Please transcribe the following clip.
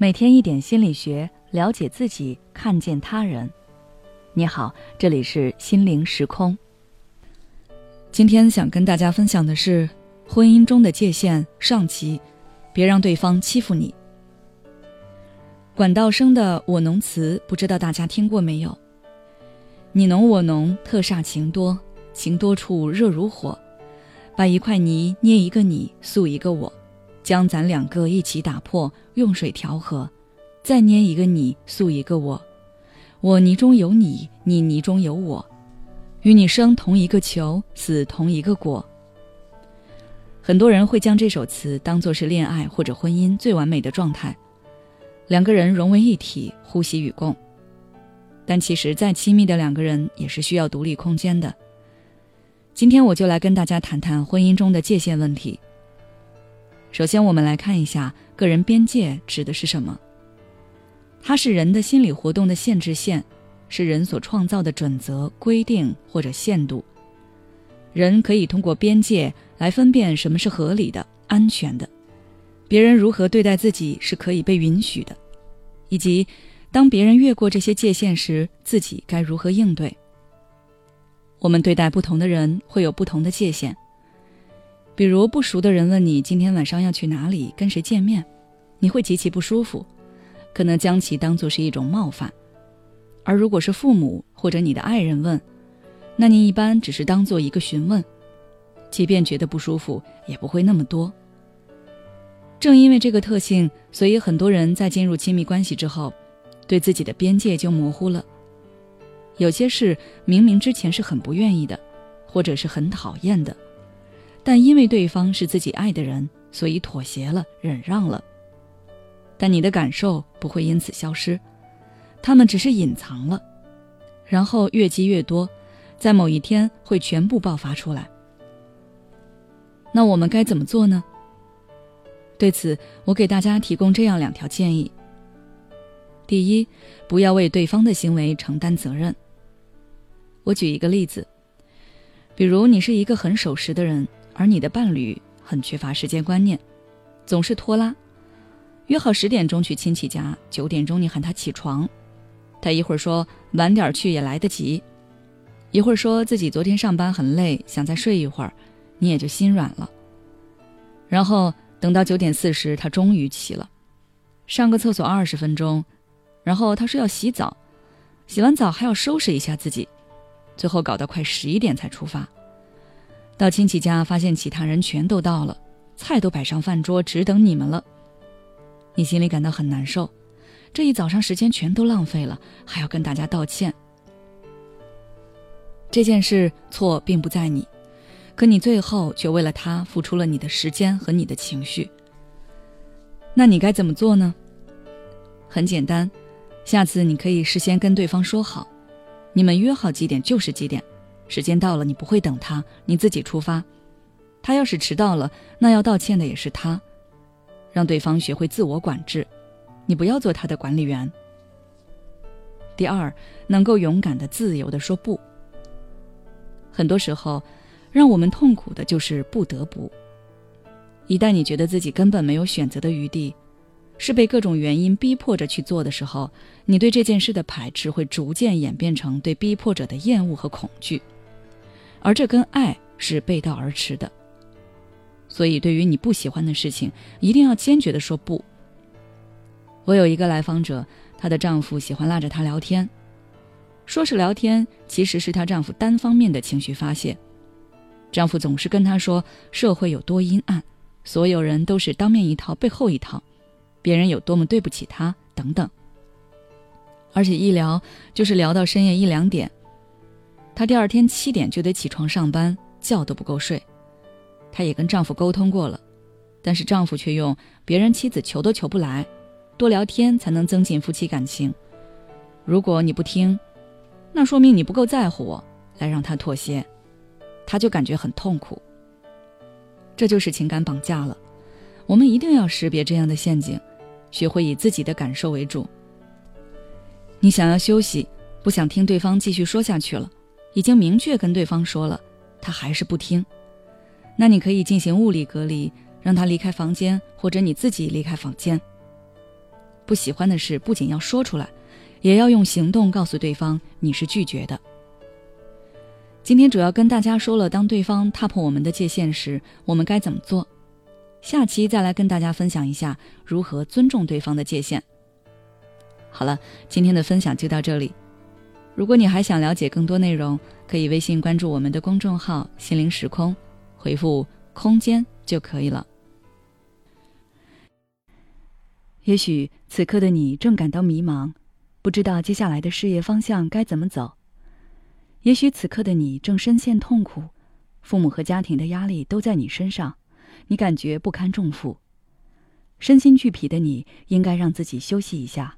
每天一点心理学，了解自己，看见他人。你好，这里是心灵时空。今天想跟大家分享的是婚姻中的界限上集，别让对方欺负你。管道生的《我侬词》，不知道大家听过没有？你侬我侬，特煞情多，情多处热如火，把一块泥捏一个你，塑一个我。将咱两个一起打破，用水调和，再捏一个你，塑一个我。我泥中有你，你泥中有我，与你生同一个球，死同一个果。很多人会将这首词当作是恋爱或者婚姻最完美的状态，两个人融为一体，呼吸与共。但其实再亲密的两个人也是需要独立空间的。今天我就来跟大家谈谈婚姻中的界限问题。首先，我们来看一下个人边界指的是什么。它是人的心理活动的限制线，是人所创造的准则、规定或者限度。人可以通过边界来分辨什么是合理的、安全的，别人如何对待自己是可以被允许的，以及当别人越过这些界限时，自己该如何应对。我们对待不同的人会有不同的界限。比如不熟的人问你今天晚上要去哪里跟谁见面，你会极其不舒服，可能将其当作是一种冒犯；而如果是父母或者你的爱人问，那你一般只是当做一个询问，即便觉得不舒服也不会那么多。正因为这个特性，所以很多人在进入亲密关系之后，对自己的边界就模糊了。有些事明明之前是很不愿意的，或者是很讨厌的。但因为对方是自己爱的人，所以妥协了，忍让了。但你的感受不会因此消失，他们只是隐藏了，然后越积越多，在某一天会全部爆发出来。那我们该怎么做呢？对此，我给大家提供这样两条建议：第一，不要为对方的行为承担责任。我举一个例子，比如你是一个很守时的人。而你的伴侣很缺乏时间观念，总是拖拉。约好十点钟去亲戚家，九点钟你喊他起床，他一会儿说晚点去也来得及，一会儿说自己昨天上班很累，想再睡一会儿，你也就心软了。然后等到九点四十，他终于起了，上个厕所二十分钟，然后他说要洗澡，洗完澡还要收拾一下自己，最后搞到快十一点才出发。到亲戚家，发现其他人全都到了，菜都摆上饭桌，只等你们了。你心里感到很难受，这一早上时间全都浪费了，还要跟大家道歉。这件事错并不在你，可你最后却为了他付出了你的时间和你的情绪。那你该怎么做呢？很简单，下次你可以事先跟对方说好，你们约好几点就是几点。时间到了，你不会等他，你自己出发。他要是迟到了，那要道歉的也是他。让对方学会自我管制，你不要做他的管理员。第二，能够勇敢的、自由的说不。很多时候，让我们痛苦的就是不得不。一旦你觉得自己根本没有选择的余地，是被各种原因逼迫着去做的时候，你对这件事的排斥会逐渐演变成对逼迫者的厌恶和恐惧。而这跟爱是背道而驰的，所以对于你不喜欢的事情，一定要坚决的说不。我有一个来访者，她的丈夫喜欢拉着她聊天，说是聊天，其实是她丈夫单方面的情绪发泄。丈夫总是跟她说社会有多阴暗，所有人都是当面一套背后一套，别人有多么对不起她等等。而且一聊就是聊到深夜一两点。她第二天七点就得起床上班，觉都不够睡。她也跟丈夫沟通过了，但是丈夫却用“别人妻子求都求不来，多聊天才能增进夫妻感情。如果你不听，那说明你不够在乎我，来让他妥协。”她就感觉很痛苦。这就是情感绑架了。我们一定要识别这样的陷阱，学会以自己的感受为主。你想要休息，不想听对方继续说下去了。已经明确跟对方说了，他还是不听，那你可以进行物理隔离，让他离开房间，或者你自己离开房间。不喜欢的事不仅要说出来，也要用行动告诉对方你是拒绝的。今天主要跟大家说了，当对方踏破我们的界限时，我们该怎么做。下期再来跟大家分享一下如何尊重对方的界限。好了，今天的分享就到这里。如果你还想了解更多内容，可以微信关注我们的公众号“心灵时空”，回复“空间”就可以了。也许此刻的你正感到迷茫，不知道接下来的事业方向该怎么走；也许此刻的你正深陷痛苦，父母和家庭的压力都在你身上。你感觉不堪重负，身心俱疲的你，应该让自己休息一下。